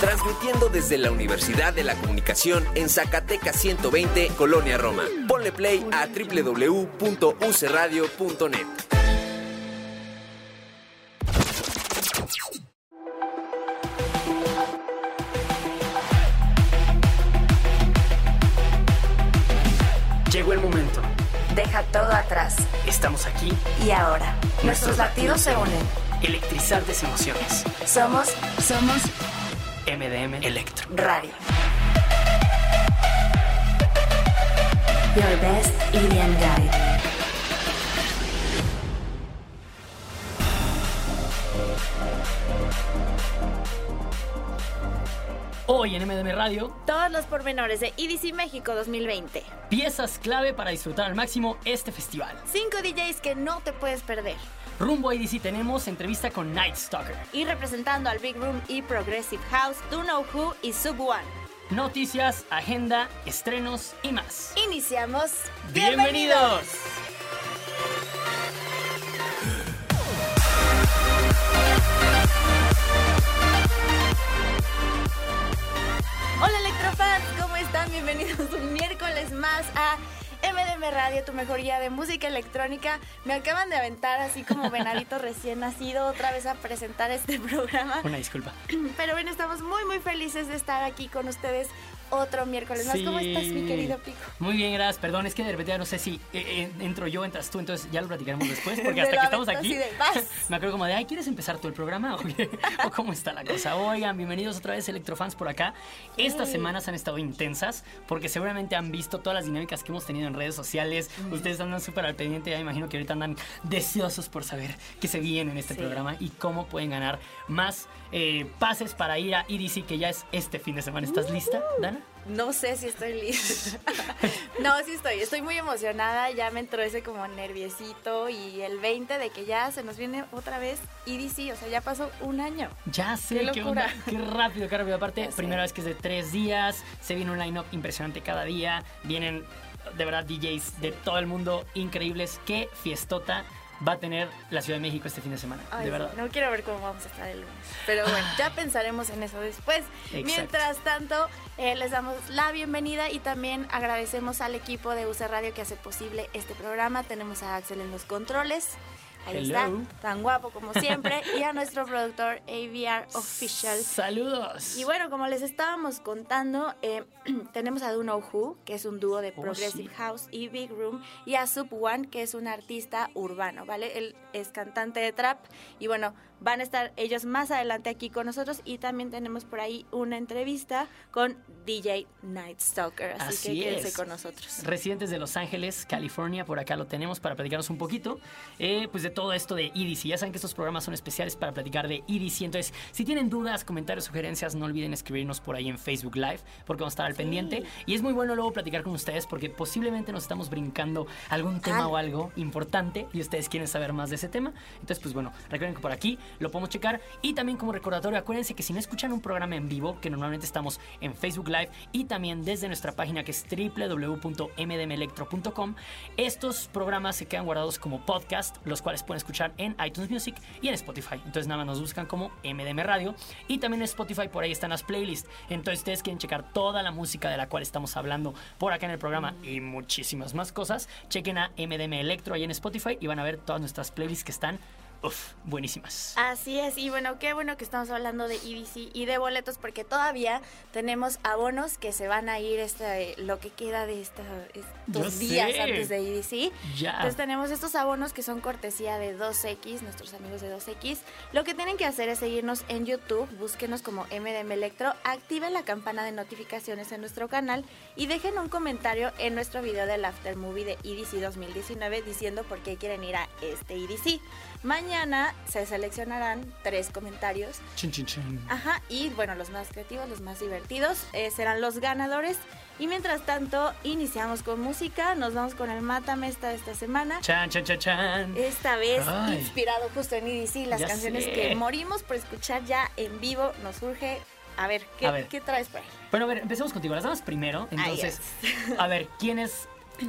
Transmitiendo desde la Universidad de la Comunicación en Zacatecas 120, Colonia Roma. Ponle play a www.ucradio.net. Llegó el momento. Deja todo atrás. Estamos aquí. Y ahora, nuestros latidos se unen. Electrizantes emociones. Somos, somos MDM Electro. Radio. Your best EDM guide. Hoy en MDM Radio, Todos los pormenores de EDC México 2020. piezas clave para disfrutar al máximo este festival. Cinco DJs que no te puedes perder. Rumbo a EDC tenemos entrevista con Night Stalker. Y representando al Big Room y Progressive House, Do Know Who y Sub One. Noticias, agenda, estrenos y más. Iniciamos. ¡Bienvenidos! Hola Electrofans, ¿cómo están? Bienvenidos un miércoles más a MDM Radio, tu mejor guía de música electrónica. Me acaban de aventar así como venadito recién nacido otra vez a presentar este programa. Una disculpa. Pero bueno, estamos muy muy felices de estar aquí con ustedes otro miércoles más. ¿Cómo estás, mi querido Pico? Muy bien, gracias. Perdón, es que de repente ya no sé si eh, eh, entro yo, entras tú, entonces ya lo platicaremos después, porque hasta que estamos aquí, me acuerdo como de, ay, ¿quieres empezar tú el programa? ¿O, qué? ¿O cómo está la cosa? Oigan, bienvenidos otra vez, Electrofans, por acá. Estas semanas han estado intensas, porque seguramente han visto todas las dinámicas que hemos tenido en redes sociales. Ustedes andan súper al pendiente, ya me imagino que ahorita andan deseosos por saber qué se viene en este Sí. programa y cómo pueden ganar más eh, pases para ir a EDC, que ya es este fin de semana. ¿Estás lista, Dana? No sé si estoy lista. no, sí estoy. Estoy muy emocionada. Ya me entró ese como nerviosito. Y el 20 de que ya se nos viene otra vez EDC. O sea, ya pasó un año. Ya sé, Qué qué, onda, qué rápido, qué rápido. Aparte, Ya sé. primera vez que es de tres días, se viene un line-up impresionante cada día, vienen de verdad DJs de todo el mundo increíbles. Qué fiestota va a tener la Ciudad de México este fin de semana, Ay, de verdad. No quiero ver cómo vamos a estar el lunes. Pero bueno, ya pensaremos en eso después. Exacto. Mientras tanto, eh, les damos la bienvenida y también agradecemos al equipo de UC Radio que hace posible este programa. Tenemos a Axel en los controles. Ahí Hello. está, tan guapo como siempre. y a nuestro productor AVR Official. Saludos. Y bueno, como les estábamos contando, eh, tenemos a Do Know Who, que es un dúo de Oh, Progressive sí. House y Big Room, y a Sub One, que es un artista urbano, ¿vale? Él es cantante de trap y bueno, van a estar ellos más adelante aquí con nosotros y también tenemos por ahí una entrevista con DJ Night Stalker, así, Así que quédense con nosotros. Residentes de Los Ángeles, California, por acá lo tenemos para platicarnos un poquito, eh, pues de todo esto de EDC. Ya saben que estos programas son especiales para platicar de EDC. Entonces, si tienen dudas, comentarios, sugerencias, no olviden escribirnos por ahí en Facebook Live, porque vamos a estar al pendiente. Y es muy bueno luego platicar con ustedes, porque posiblemente nos estamos brincando algún tema Ah. o algo importante y ustedes quieren saber más de ese tema. Entonces, pues bueno, recuerden que por aquí lo podemos checar. Y también como recordatorio, acuérdense que si no escuchan un programa en vivo, que normalmente estamos en Facebook Live y también desde nuestra página que es www.mdmelectro.com, estos programas se quedan guardados como podcast, los cuales pueden escuchar en iTunes Music y en Spotify. Entonces nada más nos buscan como MDM Radio y también en Spotify por ahí están las playlists. Entonces ustedes quieren checar toda la música de la cual estamos hablando por acá en el programa y muchísimas más cosas, chequen a MDM Electro ahí en Spotify y van a ver todas nuestras playlists que están uf, buenísimas. Así es, y bueno, qué bueno que estamos hablando de EDC y de boletos porque todavía tenemos abonos que se van a ir este, lo que queda de esta- Yo estos días sé. antes de EDC. Ya. Entonces tenemos estos abonos que son cortesía de 2X, nuestros amigos de 2X. Lo que tienen que hacer es seguirnos en YouTube, búsquenos como MDM Electro, activen la campana de notificaciones en nuestro canal y dejen un comentario en nuestro video del After Movie de EDC 2019 diciendo por qué quieren ir a este EDC. Mañana se seleccionarán tres comentarios. Chin, chin, chin. Ajá, y bueno, los más creativos, los más divertidos eh, serán los ganadores. Y mientras tanto, iniciamos con música. Nos vamos con el Mátame esta de esta semana. Chan, chan, chan, chan. Esta vez Ay. inspirado justo en EDC, las Ya canciones sé. que morimos por escuchar ya en vivo. Nos surge. A ver, ¿qué, A ver. ¿qué traes por ahí? Bueno, a ver, empecemos contigo. Las damas primero. Entonces, a ver, ¿quién es.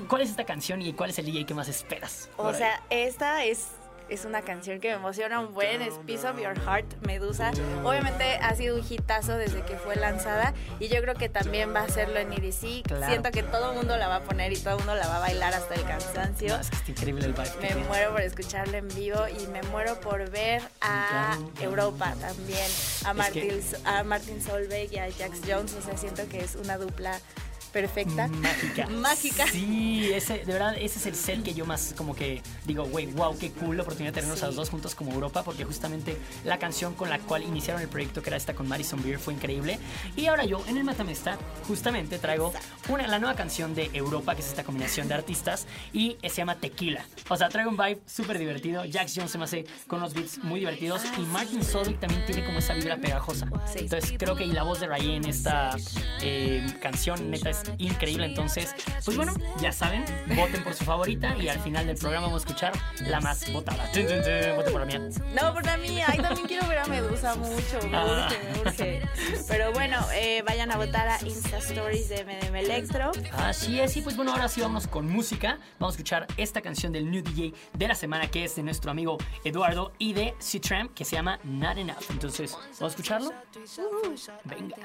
¿Cuál es esta canción y cuál es el DJ que más esperas? O sea, esta es, es una canción que me emociona un buen, es Piece of Your Heart, Medusa. Obviamente ha sido un hitazo desde que fue lanzada y yo creo que también va a hacerlo en EDC. Claro. Siento que todo el mundo la va a poner y todo el mundo la va a bailar hasta el cansancio. No, es que está increíble el que Me tiene. muero por escucharla en vivo y me muero por ver a Europa también, a Martin, a Martin Solveig y a Jax Jones. O sea, siento que es una dupla perfecta. Mágica. Mágica. Sí, ese, de verdad, ese es el set que yo más como que digo, güey, wow, qué cool la oportunidad de tenernos Sí. a los dos juntos como Europa, porque justamente la canción con la cual iniciaron el proyecto, que era esta con Madison Beer, fue increíble. Y ahora yo, en el Matamesta, justamente traigo una, la nueva canción de Europa, que es esta combinación de artistas, y se llama Tequila. O sea, traigo un vibe súper divertido. Jax Jones se me hace con unos beats muy divertidos, y Martin Solveig también tiene como esa vibra pegajosa. Sí. Entonces creo que y la voz de Ryan en esta eh, canción neta es increíble. Entonces, pues bueno, ya saben, voten por su favorita y al final del programa vamos a escuchar la más votada. Voten por la mía. No, por la mía. Ay, también quiero ver a Medusa mucho. Me Ah. urge, me urge. Pero bueno, eh, vayan a votar a Insta Stories de MDM Electro. Así es, y pues bueno, ahora sí vamos con música. Vamos a escuchar esta canción del New DJ de la semana que es de nuestro amigo Eduardo y de C-Tram que se llama Not Enough. Entonces, ¿vamos a escucharlo? Venga.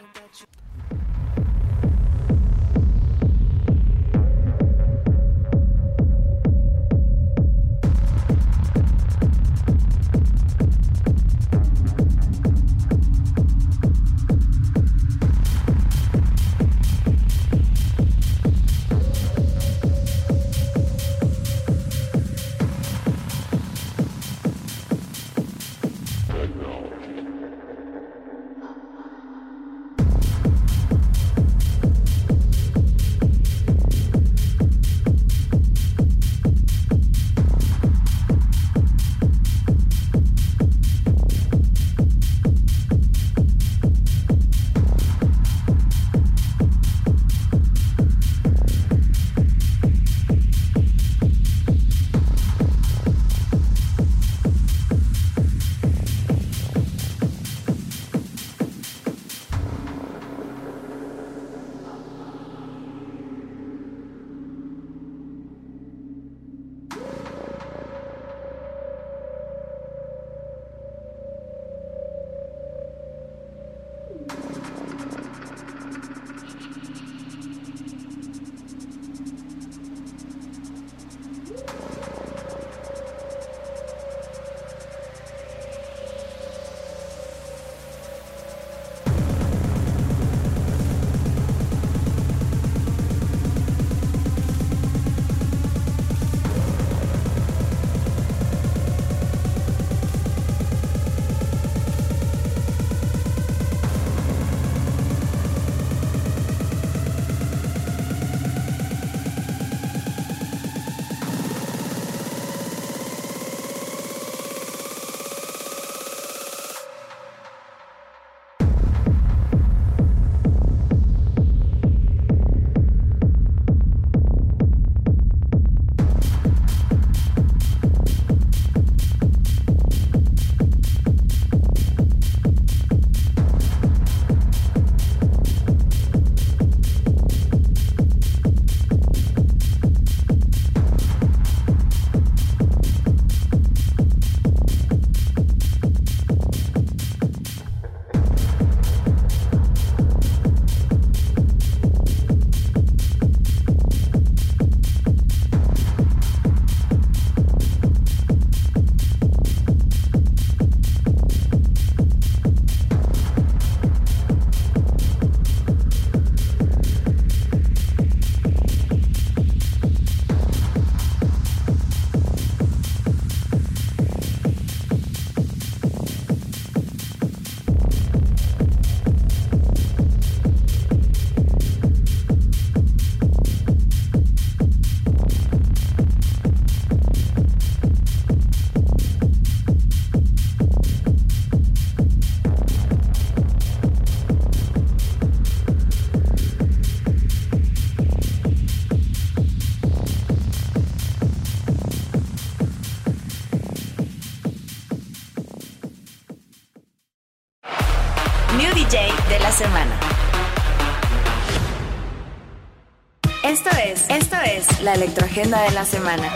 Electroagenda de la semana.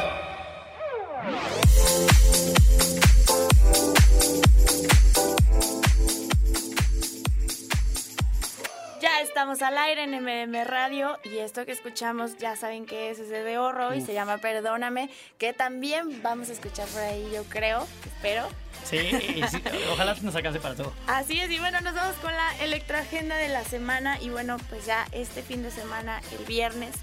Ya estamos al aire en MDM Radio y esto que escuchamos ya saben que es ese de horror y se llama Perdóname, que también vamos a escuchar por ahí, yo creo, espero. Sí, y sí, ojalá nos alcance para todo. Así es, y bueno, nos vamos con la electroagenda de la semana y bueno, pues ya este fin de semana, el viernes,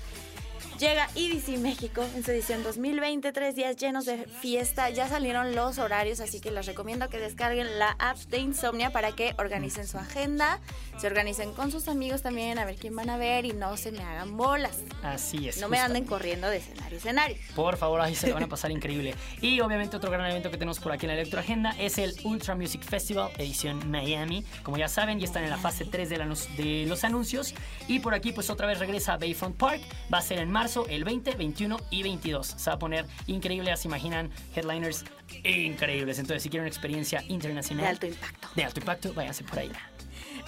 llega EDC México en su edición 2020, tres días llenos de fiesta, ya salieron los horarios, así que les recomiendo que descarguen la app de Insomnia para que organicen su agenda, se organicen con sus amigos también, a ver quién van a ver y no se me hagan bolas. Así es. No me anden corriendo de escenario a escenario. Por favor, ahí se le van a pasar increíble. Y obviamente otro gran evento que tenemos por aquí en la Electroagenda es el Ultra Music Festival edición Miami. Como ya saben, ya están en la fase 3 de, la de los anuncios. Y por aquí pues otra vez regresa a Bayfront Park. Va a ser en marzo, el 20, 21 y 22. Se va a poner increíble, ya se imaginan, headliners increíbles. Entonces si quieren una experiencia internacional. De alto impacto. De alto impacto, váyanse por ahí.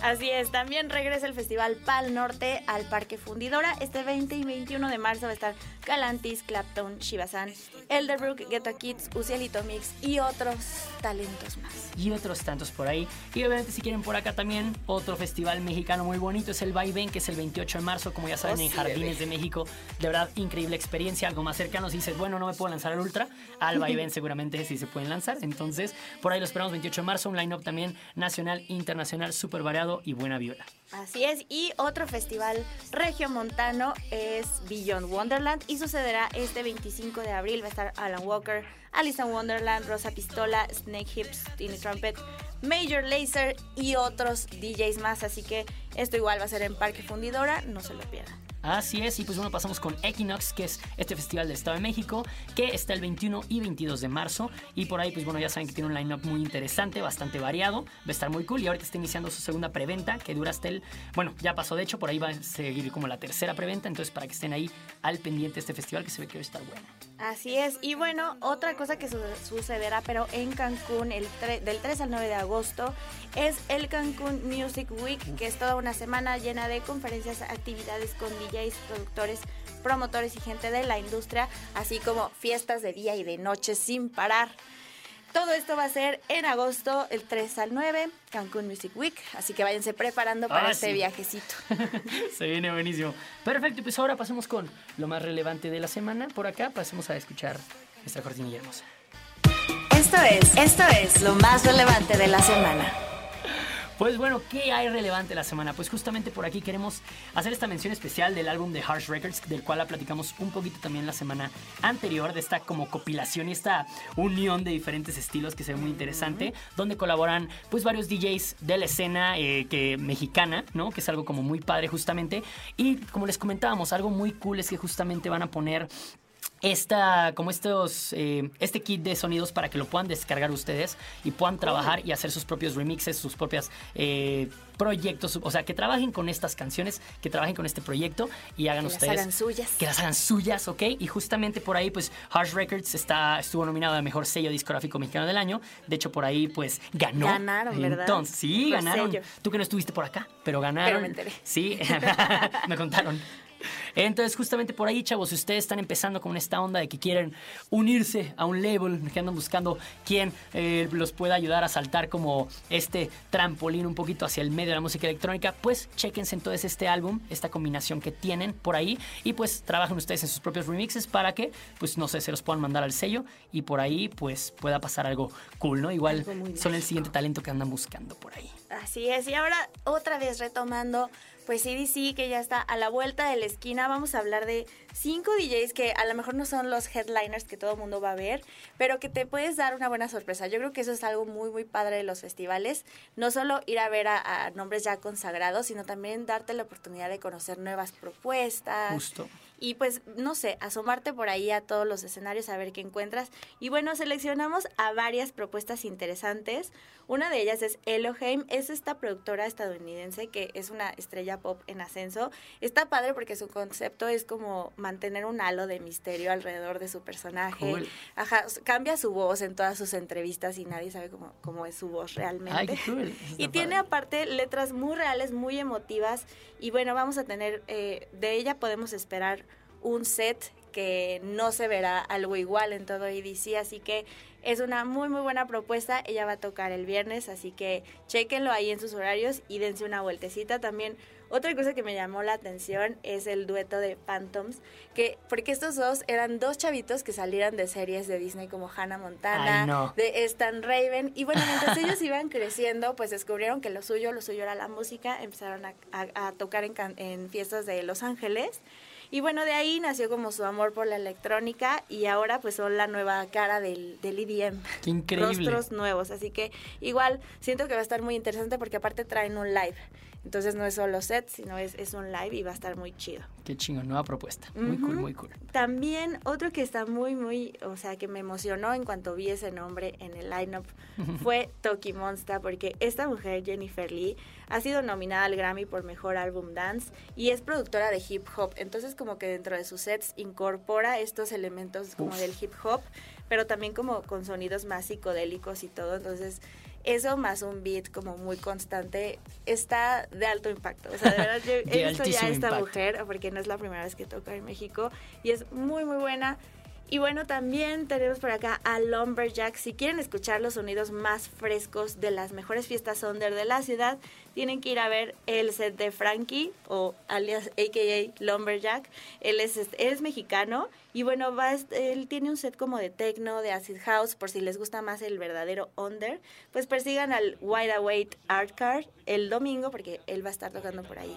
Así es, también regresa el Festival Pal Norte al Parque Fundidora. Este 20 y 21 de marzo va a estar Galantis, Clapton, Shibasan, Elderbrook, Ghetto Kids, Ucielito Mix y otros talentos más. y otros tantos por ahí. Y obviamente si quieren por acá también otro festival mexicano muy bonito es el Vaivén, que es el 28 de marzo, como ya saben, Oh, en sí, Jardines bebé. de México. De verdad, increíble experiencia, algo más cercano. Si dices, bueno, no me puedo lanzar al Ultra, al Vaivén seguramente sí se pueden lanzar. Entonces, por ahí lo esperamos 28 de marzo, un line-up también nacional, internacional, súper variado y buena viola. Así es, y otro festival regiomontano es Beyond Wonderland y sucederá este 25 de abril. Va a estar Alan Walker, Alice in Wonderland, Rosa Pistola, Snake Hips, Tiny Trumpet, Major Lazer y otros DJs más. Así que esto igual va a ser en Parque Fundidora, no se lo pierdan. Así es, y pues bueno, pasamos con Equinox, que es este festival del Estado de México, que está el 21 y 22 de marzo. Y por ahí, pues bueno, ya saben que tiene un line-up muy interesante, bastante variado, va a estar muy cool. Y ahorita está iniciando su segunda preventa, que dura hasta el. Bueno, ya pasó de hecho, por ahí va a seguir como la tercera preventa. Entonces, para que estén ahí al pendiente de este festival, que se ve que va a estar bueno. Así es, y bueno, otra cosa que su- sucederá, pero en Cancún el del 3 al 9 de agosto, es el Cancún Music Week, que es toda una semana llena de conferencias, actividades con DJs, productores, promotores y gente de la industria, así como fiestas de día y de noche sin parar. Todo esto va a ser en agosto, el 3 al 9, Cancún Music Week, así que váyanse preparando para Ah, este sí. viajecito. se viene buenísimo. Perfecto, pues ahora pasemos con lo más relevante de la semana. Por acá, pasemos a escuchar nuestra cortinilla hermosa. Esto es, esto es lo más relevante de la semana. Pues bueno, ¿qué hay relevante la semana? Pues justamente por aquí queremos hacer esta mención especial del álbum de Harsh Records, del cual la platicamos un poquito también la semana anterior, de esta como compilación y esta unión de diferentes estilos que se ve muy interesante, donde colaboran pues varios DJs de la escena eh, que, mexicana, ¿no? Que es algo como muy padre justamente. Y como les comentábamos, algo muy cool es que justamente van a poner esta, como estos, eh, este kit de sonidos para que lo puedan descargar ustedes y puedan trabajar y hacer sus propios remixes, sus propios proyectos, o sea, que trabajen con estas canciones, que trabajen con este proyecto y hagan Que las ustedes hagan suyas. que las hagan suyas, ¿ok? Y justamente por ahí, pues, Harsh Records está, estuvo nominado a Mejor Sello Discográfico Mexicano del Año. De hecho, por ahí, pues, ganó. Ganaron, ¿verdad? Entonces, sí, ganaron. Tú que no estuviste por acá, pero ganaron. Pero me enteré. Sí, me contaron. Entonces, justamente por ahí, chavos, si ustedes están empezando con esta onda de que quieren unirse a un label, que andan buscando quién eh, los pueda ayudar a saltar como este trampolín un poquito hacia el medio de la música electrónica, pues chequense entonces este álbum, esta combinación que tienen por ahí y pues trabajen ustedes en sus propios remixes para que, pues no sé, se los puedan mandar al sello y por ahí pues pueda pasar algo cool, ¿no? Igual son el siguiente talento que andan buscando por ahí. Así es, y ahora otra vez retomando, pues CDC que ya está a la vuelta de la esquina, vamos a hablar de cinco DJs que a lo mejor no son los headliners que todo el mundo va a ver, pero que te puedes dar una buena sorpresa. Yo creo que eso es algo muy, muy padre de los festivales, no solo ir a ver a, a nombres ya consagrados, sino también darte la oportunidad de conocer nuevas propuestas. Justo. Y pues, no sé, asomarte por ahí a todos los escenarios a ver qué encuentras. Y bueno, seleccionamos a varias propuestas interesantes. Una de ellas es Elohim, es esta productora estadounidense que es una estrella pop en ascenso. Está padre porque su, con- concepto es como mantener un halo de misterio alrededor de su personaje. Cool. Ajá, cambia su voz en todas sus entrevistas y nadie sabe cómo, cómo es su voz realmente. Ay, cool. Y tiene padre. aparte letras muy reales, muy emotivas. Y bueno, vamos a tener, eh, de ella podemos esperar un set que no se verá algo igual en todo EDC. Así que es una muy, muy buena propuesta. Ella va a tocar el viernes, así que chequenlo ahí en sus horarios y dense una vueltecita. También otra cosa que me llamó la atención es el dueto de Phantoms, que porque estos dos eran dos chavitos que salieran de series de Disney como Hannah Montana, Ay, no. de Stan Raven. Y bueno, mientras ellos iban creciendo, pues descubrieron que lo suyo, lo suyo era la música, empezaron a, a- a tocar en fiestas de Los Ángeles. Y bueno, de ahí nació como su amor por la electrónica y ahora pues son la nueva cara del, del EDM. Qué increíble. Rostros nuevos, así que igual siento que va a estar muy interesante porque aparte traen un live. Entonces no es solo set, sino es, es un live y va a estar muy chido. Qué chingón, nueva propuesta. Muy cool, muy cool. También otro que está muy, muy, o sea, que me emocionó en cuanto vi ese nombre en el lineup fue Toki Monsta, porque esta mujer, Jennifer Lee, ha sido nominada al Grammy por Mejor Álbum Dance y es productora de hip hop. Entonces, como que dentro de sus sets incorpora estos elementos como Uf. del hip hop, pero también como con sonidos más psicodélicos y todo. Entonces, eso más un beat como muy constante está de alto impacto. O sea, de verdad, yo he visto ya a esta impacto. mujer porque no es la primera vez que toca en México y es muy muy buena. Y bueno, también tenemos por acá a Lumberjack. Si quieren escuchar los sonidos más frescos de las mejores fiestas under de la ciudad, tienen que ir a ver el set de Frankie o alias AKA Lumberjack. Él es, él es mexicano y bueno, va, él tiene un set como de techno, de acid house, por si les gusta más el verdadero under, pues persigan al Wide Awake Art Card el domingo porque él va a estar tocando por ahí.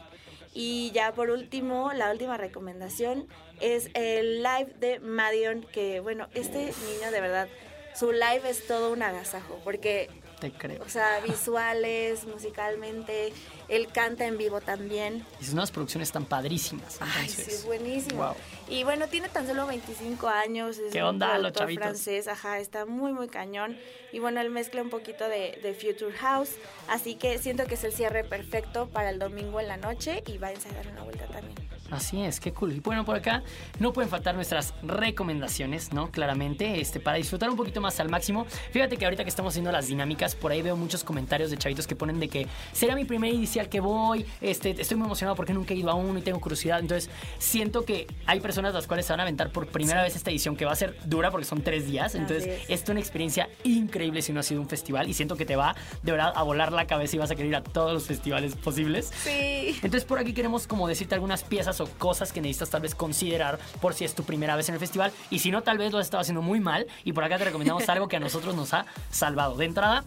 Y ya por último, la última recomendación es el live de Madion, que bueno, este niño de verdad, su live es todo un agasajo, porque, Te creo. o sea, visuales, musicalmente, él canta en vivo también. Y sus nuevas producciones están padrísimas. Ay, sí, es buenísimo. Wow. Y bueno, tiene tan solo 25 años. Es ¿Qué un onda, los productor chavitos? francés, ajá, está muy, muy cañón. Y bueno, él mezcla un poquito de, de Future House. Así que siento que es el cierre perfecto para el domingo en la noche y váyanse a dar una vuelta también. Así es, qué cool. Y bueno, por acá no pueden faltar nuestras recomendaciones, ¿no? Claramente, este, para disfrutar un poquito más al máximo. Fíjate que ahorita que estamos haciendo las dinámicas, por ahí veo muchos comentarios de chavitos que ponen de que será mi primer inicial que voy, este, estoy muy emocionado porque nunca he ido a uno y tengo curiosidad. Entonces, siento que hay personas las cuales se van a aventar por primera vez esta edición que va a ser dura porque son tres días. Entonces, es. es una experiencia increíble si no ha sido un festival y siento que te va de verdad a volar la cabeza y vas a querer ir a todos los festivales posibles. Sí. Entonces por aquí queremos como decirte algunas piezas o cosas que necesitas tal vez considerar por si es tu primera vez en el festival. Y si no tal vez lo has estado haciendo muy mal. Y por acá te recomendamos algo que a nosotros nos ha salvado. De entrada,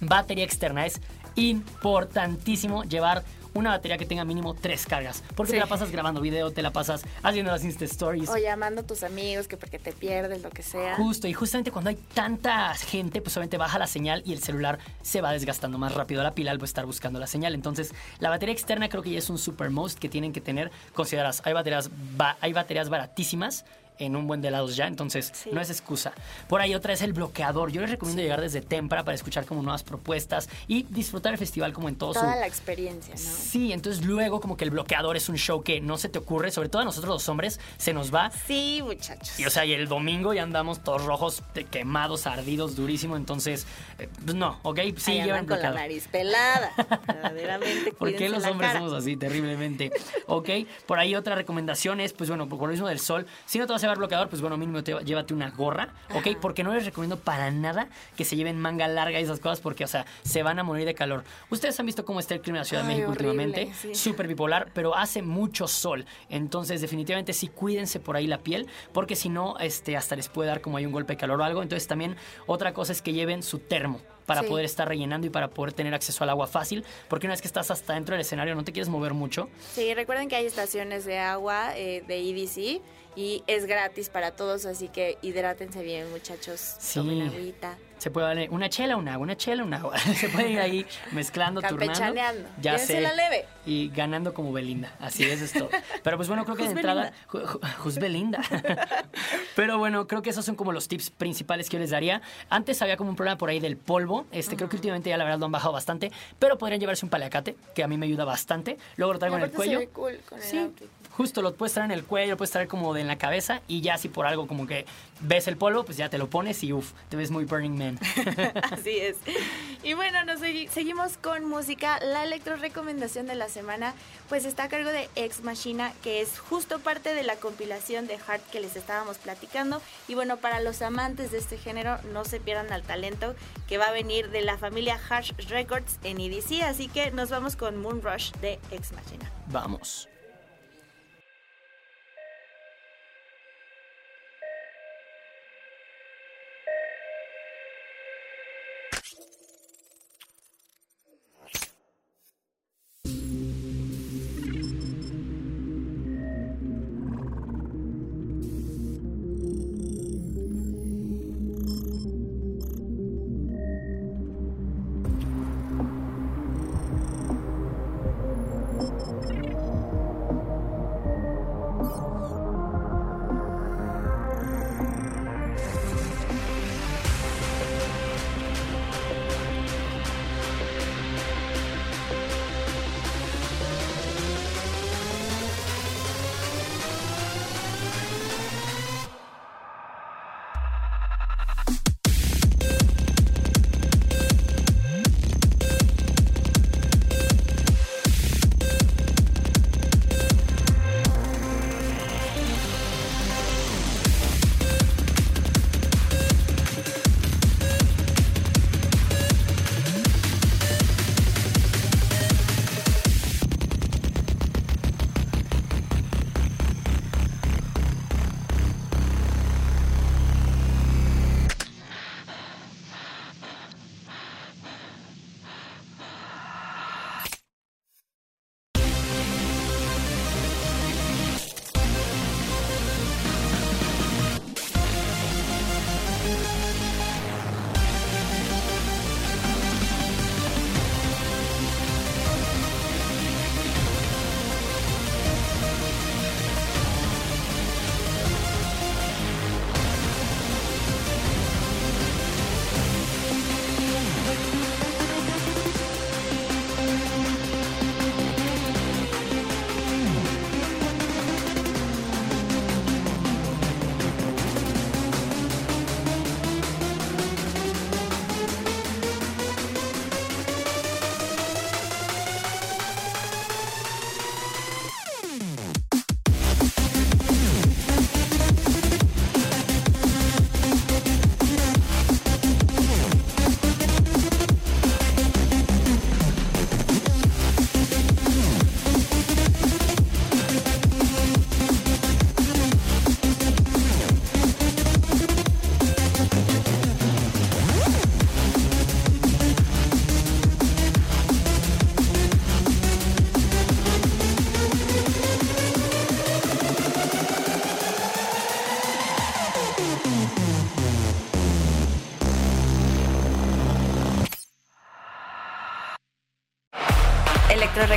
batería externa. Es importantísimo llevar una batería que tenga mínimo tres cargas porque Sí. te la pasas grabando video, te la pasas haciendo las Insta Stories. O llamando a tus amigos que porque te pierdes, lo que sea. Justo, y justamente cuando hay tanta gente, pues obviamente baja la señal y el celular se va desgastando más rápido la pila al estar buscando la señal. Entonces, la batería externa creo que ya es un super most que tienen que tener consideradas. Hay baterías, ba- hay baterías baratísimas en un buen de lados ya, entonces Sí. no es excusa. Por ahí otra es el bloqueador. Yo les recomiendo llegar desde temprano para escuchar como nuevas propuestas y disfrutar el festival como en todo su Toda la experiencia, ¿no? Sí, entonces luego como que el bloqueador es un show que no se te ocurre, sobre todo a nosotros los hombres, se nos va Sí, muchachos. y o sea, y el domingo ya andamos todos rojos, quemados, ardidos, durísimo. Entonces, eh, pues no, ¿ok? Sí, Ahí llevan con la nariz pelada. Verdaderamente. ¿Por qué los hombres cara. somos así terriblemente? Ok, por ahí otra recomendación es, pues bueno, por lo mismo del sol, si no te vas a llevar bloqueador, pues bueno, mínimo te- llévate una gorra, ok, Ajá. porque no les recomiendo para nada que se lleven manga larga y esas cosas, porque, o sea, se van a morir de calor. Ustedes han visto cómo está el clima en la Ciudad de Ay, México horrible, últimamente, sí. súper bipolar, pero hace mucho sol, entonces definitivamente sí cuídense por ahí la piel, porque si no, este, hasta les puede dar como hay un golpe de calor o algo. Entonces también otra cosa es que lleven su termo para Sí. poder estar rellenando y para poder tener acceso al agua fácil, porque una vez que estás hasta dentro del escenario no te quieres mover mucho. Sí, recuerden que hay estaciones de agua eh, de EDC y es gratis para todos, así que hidrátense bien, muchachos. Sí. Tomen agüita. Se puede darle una chela, un agua, una chela, un agua. Se puede ir ahí mezclando, turnando. Ya sé. Leve. Y ganando como Belinda. Así es esto. Pero pues bueno, creo que de entrada. Ju- ju- Jus Belinda. Pero bueno, creo que esos son como los tips principales que yo les daría. Antes había como un problema por ahí del polvo. Este, creo que últimamente ya la verdad lo han bajado bastante. Pero podrían llevarse un paliacate, que a mí me ayuda bastante. Luego lo traigo en el cuello. cool con el Sí, outfit. Justo lo puedes traer en el cuello, lo puedes traer como de en la cabeza y ya si por algo como que ves el polvo, pues ya te lo pones y uff, te ves muy Burning Man. Así es. Y bueno, nos segui- seguimos con música. La electro recomendación de la semana, pues está a cargo de Ex Machina, que es justo parte de la compilación de Heart que les estábamos platicando. Y bueno, para los amantes de este género, no se pierdan al talento que va a venir de la familia Harsh Records en EDC. Así que nos vamos con Moon Rush de Ex Machina. Vamos.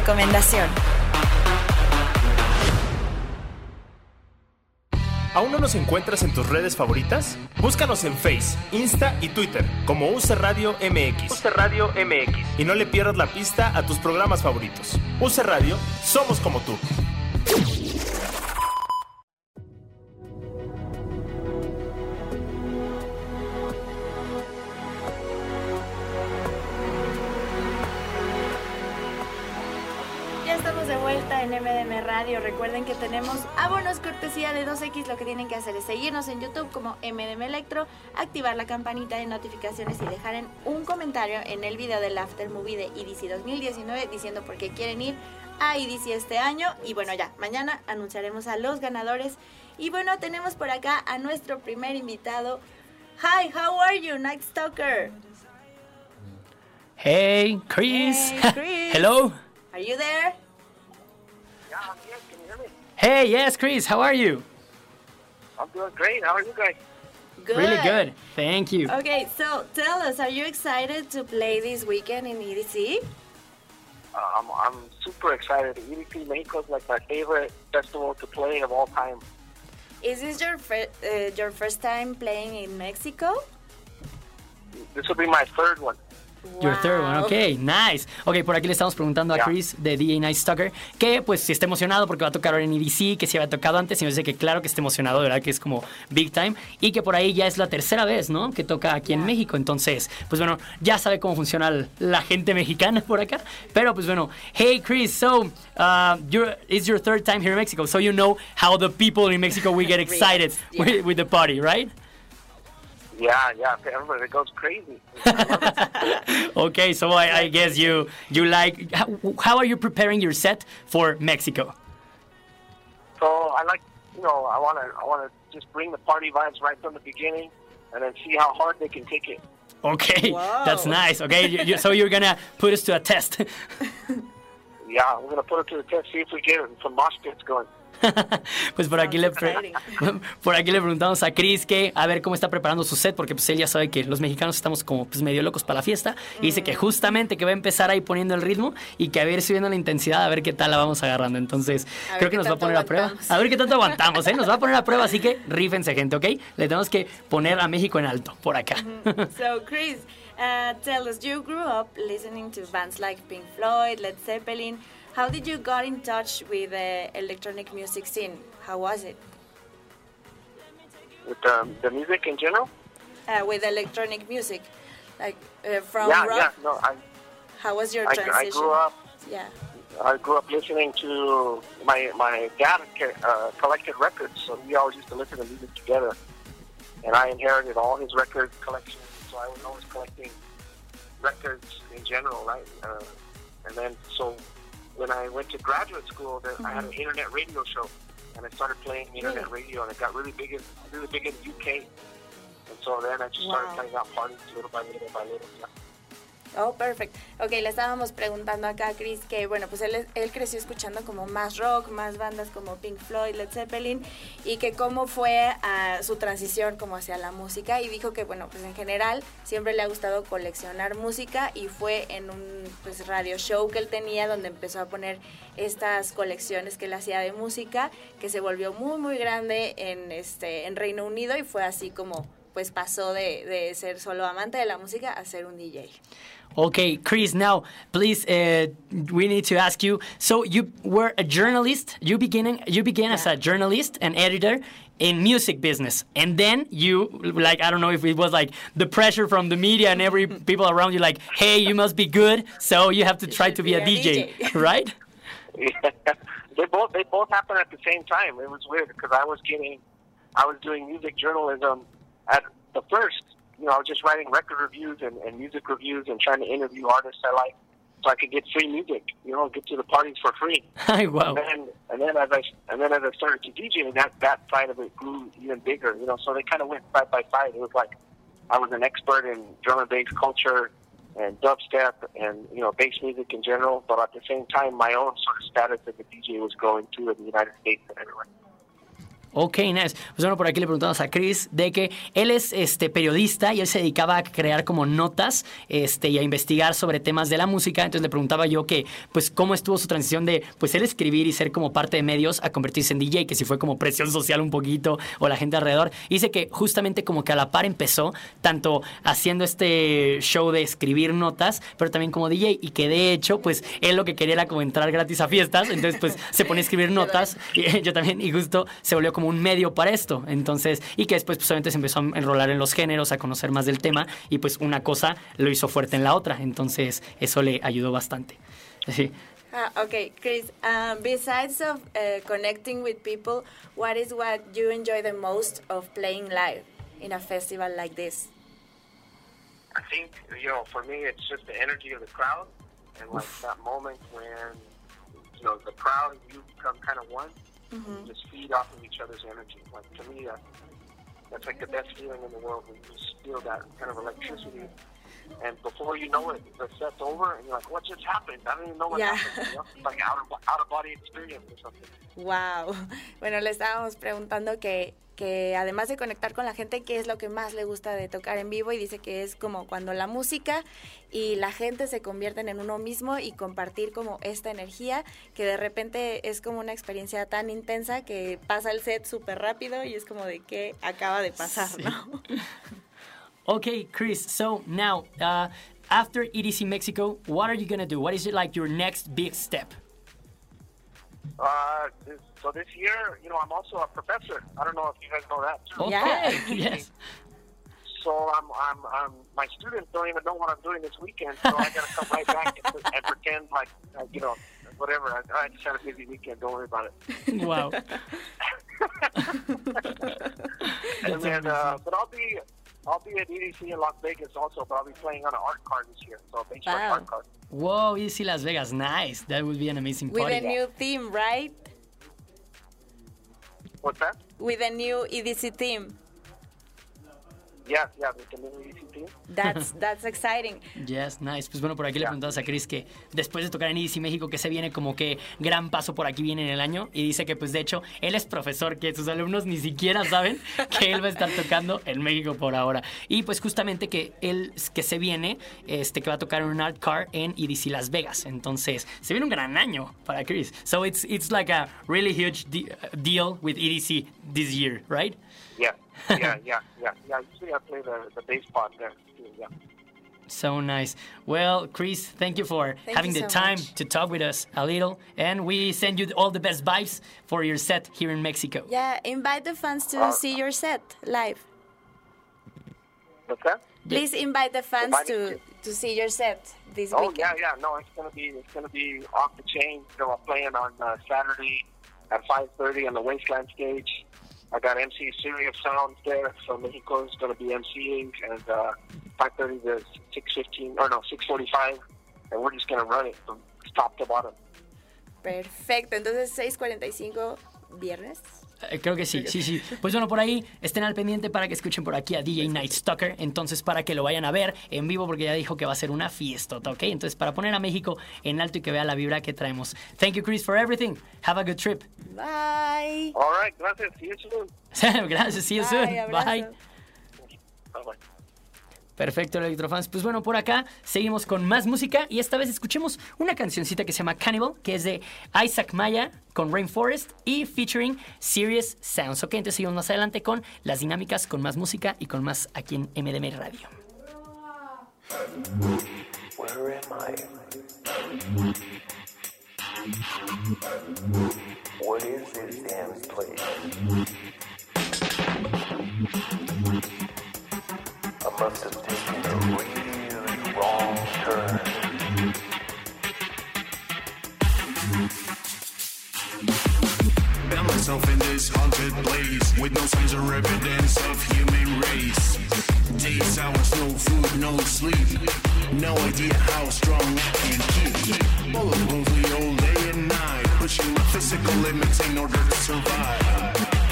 Recomendación. ¿Aún no nos encuentras en tus redes favoritas? Búscanos en Face, Insta y Twitter como UC Radio MX. UC Radio MX. Y no le pierdas la pista a tus programas favoritos. UC Radio, somos como tú. Radio. Recuerden que tenemos abonos cortesía de 2X. Lo que tienen que hacer es seguirnos en YouTube como MDM Electro, activar la campanita de notificaciones y dejar en un comentario en el video del After Movie de EDC 2019 diciendo por qué quieren ir a EDC este año. Y bueno, ya, mañana anunciaremos a los ganadores. Y bueno, tenemos por acá a nuestro primer invitado. Hi, how are you, Night Stalker? Hey, Chris. Hey, Chris. Hello. Are you there? Hey, yes, Chris. How are you? I'm doing great. How are you guys? Good. Really good. Thank you. Okay, so tell us, are you excited to play this weekend in EDC? Uh, I'm, I'm super excited. EDC Mexico is like my favorite festival to play of all time. Is this your fir- uh, your first time playing in Mexico? This will be my third one. Your third one, ok, nice. Ok, por aquí le estamos preguntando a. Chris de DJ Night Stalker que pues si está emocionado porque va a tocar ahora en EDC, que si había tocado antes y me dice que claro que está emocionado, verdad que es como big time y que por ahí ya es la tercera vez, ¿no? Que toca aquí en México, entonces, pues bueno, ya sabe cómo funciona la gente mexicana por acá, pero pues bueno, hey Chris, so uh, you're, it's your third time here in Mexico, so you know how the people in Mexico we get excited Yeah. with, with the party, right? Yeah, yeah. Everybody goes crazy. Okay, so I, I guess you you like how, how are you preparing your set for Mexico? so I like, you know, I want to, I want to just bring the party vibes right from the beginning, and then see how hard they can take it. Okay, Wow. that's nice. Okay, you, you, so you're gonna put us to a test. Yeah, we're gonna put it to the test, see if we get some mosh pits going. pues por aquí le por aquí le preguntamos a Chris que a ver cómo está preparando su set porque pues él ya sabe que los mexicanos estamos como pues medio locos para la fiesta y dice que justamente que va a empezar ahí poniendo el ritmo y que a ver subiendo la intensidad a ver qué tal la vamos agarrando. Entonces creo que nos va a poner a prueba. aguantamos. A ver qué tanto aguantamos, ¿eh? Nos va a poner a prueba, así que rífense gente, ¿ok? Le tenemos que poner a México en alto por acá. So, Chris, uh, tell us, you grew up listening to bands like Pink Floyd, Led Zeppelin. How did you got in touch with the electronic music scene? How was it? With um, the music in general. Uh, with electronic music, like uh, from yeah, rock. yeah. No, I, How was your I, transition? I grew up. Yeah. I grew up listening to my my dad uh, collected records, so we always used to listen to music together. And I inherited all his record collection, so I was always collecting records in general, right? Uh, and then so when I went to graduate school, there, I had an mm-hmm. internet radio show, and I started playing internet radio, and it got really big in really big in the UK. And so then I just started Wow. playing out parties little by little by little. Yeah. Oh, perfect. Ok, le estábamos preguntando acá a Chris que, bueno, pues él, él creció escuchando como más rock, más bandas como Pink Floyd, Led Zeppelin, y que cómo fue ah, su transición como hacia la música, y dijo que, bueno, pues en general siempre le ha gustado coleccionar música, y fue en un pues, radio show que él tenía donde empezó a poner estas colecciones que él hacía de música, que se volvió muy, muy grande en, este, en Reino Unido, y fue así como pues pasó de ser solo amante de la música a ser un DJ. Okay, Chris, now please uh, we need to ask you. So you were a journalist. You beginning you began as a journalist and editor in music business. And then you like I don't know if it was like the pressure from the media and every people around you like, "Hey, you must be good, so you have to try to be be a a DJ." DJ. right? Yeah, they both they both happened at the same time. It was weird because I was getting, I was doing music journalism at the first. You know, I was just writing record reviews and, and music reviews and trying to interview artists I like, so I could get free music. You know, get to the parties for free. wow. And then and then as I and then as I started to DJ, that that side of it grew even bigger. You know, so they kind of went side by side. It was like I was an expert in drum and bass culture and dubstep and you know bass music in general, but at the same time, my own sort of status as a DJ was growing too in the United States and everywhere. Ok, nice. Pues bueno, por aquí le preguntamos a Chris de que él es este periodista y él se dedicaba a crear como notas este, y a investigar sobre temas de la música. Entonces le preguntaba yo que, pues, cómo estuvo su transición de, pues, él escribir y ser como parte de medios a convertirse en DJ, que si fue como presión social un poquito o la gente alrededor. Y dice que justamente como que a la par empezó, tanto haciendo este show de escribir notas, pero también como DJ y que de hecho, pues, él lo que quería era como entrar gratis a fiestas. Entonces, pues, se ponía a escribir notas y yo también, y justo se volvió como un medio para esto. Entonces, y que después, pues obviamente se empezó a enrolar en los géneros, a conocer más del tema, y pues una cosa lo hizo fuerte en la otra. Entonces, eso le ayudó bastante. Sí. Ah, okay, Chris. Um, besides of uh, connecting with people, what is what you enjoy the most of playing live in a festival like this? I think you know, for me, it's just the energy of the crowd and like that moment when you know the crowd and you become kind of one. Mm-hmm. You just feed off of each other's energy. Like to me, that, that's like the best feeling in the world when you just feel that kind of electricity and before you know it, the set's over, and you're like, "What just happened? I don't even know what Yeah. happened." You know? It's like out of out of body experience or something. Wow. Bueno, le estábamos preguntando que, que además de conectar con la gente, ¿qué es lo que más le gusta de tocar en vivo? Y dice que es como cuando la música y la gente se convierten en uno mismo y compartir como esta energía, que de repente es como una experiencia tan intensa que pasa el set súper rápido y es como de qué acaba de pasar, ¿no? Okay, Chris. So now, uh, after EDC Mexico, what are you gonna do? What is it like your next big step? Uh, this, so this year, you know, I'm also a professor. I don't know if you guys know that. Too. Okay. Yeah. yes. So I'm, I'm, I'm, my students don't even know what I'm doing this weekend. So I got to come right back and, and pretend like, uh, you know, whatever. I, I just had a busy weekend. Don't worry about it. Wow. and then, uh, but I'll be, I'll be at EDC in Las Vegas also. But I'll be playing on an art card this year. So a benchmark Wow. art card. Whoa, EDC Las Vegas. Nice. That would be an amazing With party. a new theme, right? What's that? With a new EDC theme. Yeah, yeah. That's, that's exciting. Yes, nice. Pues bueno, por aquí le Ya. preguntamos a Chris que después de tocar en EDC México, que se viene como que gran paso por aquí viene en el año. Y dice que, pues de hecho, él es profesor, que sus alumnos ni siquiera saben que él va a estar tocando en México por ahora. Y pues justamente que él, que se viene, este, que va a tocar en un art car en EDC Las Vegas. Entonces, se viene un gran año para Chris. So it's, it's like a really huge de- deal with EDC this year, right? Yeah, yeah, yeah, yeah, yeah. Usually I play the, the bass part there. Too, yeah. So nice. Well, Chris, thank you for Thank having you the so time much. to talk with us a little. And we send you all the best vibes for your set here in Mexico. Yeah, invite the fans to Uh, see your set live. What's that? Please invite the fans to, to see your set this Oh weekend. yeah, yeah. No, it's gonna be it's gonna be off the chain. So I'm playing on uh, Saturday at 5:30 on the Wasteland stage. I got MC of Sounds there, so Mexico is gonna be MCing, and uh, 5:30 to 6:15 or no 6:45, and we're just gonna run it from top to bottom. Perfecto, entonces 6.45 viernes. Eh, Creo que sí, sí, sí. Pues bueno, por ahí estén al pendiente para que escuchen por aquí a DJ Night Stalker. Entonces, para que lo vayan a ver en vivo, porque ya dijo que va a ser una fiesta, ¿ok? Entonces, para poner a México en alto y que vea la vibra que traemos. Thank you, Chris, for everything. Have a good trip. Bye. All right, gracias. See you soon. Gracias, see you Bye, soon. abrazo. Bye. Bye bye. Perfecto, Electrofans. Pues bueno, por acá seguimos con más música y esta vez escuchemos una cancioncita que se llama Cannibal, que es de Isaac Maya con Rainforest y featuring Serious Sounds. Ok, entonces seguimos más adelante con las dinámicas, con más música y con más aquí en MDM Radio. Must have taken a really wrong turn. Found myself in this haunted place with no signs or evidence of human race. Days, hours, no food, no sleep. No idea how strong I can keep. All lonely all day and night, pushing my physical limits in order to survive.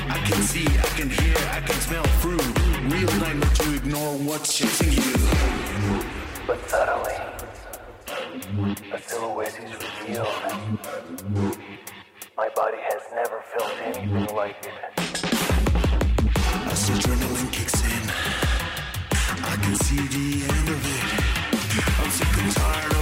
I can see, I can hear, I can smell through. Real nightmare to ignore what's chasing you. But suddenly, a silhouette is revealed. My body has never felt anything like it. As adrenaline kicks in, I can see the end of it. I'm sick and tired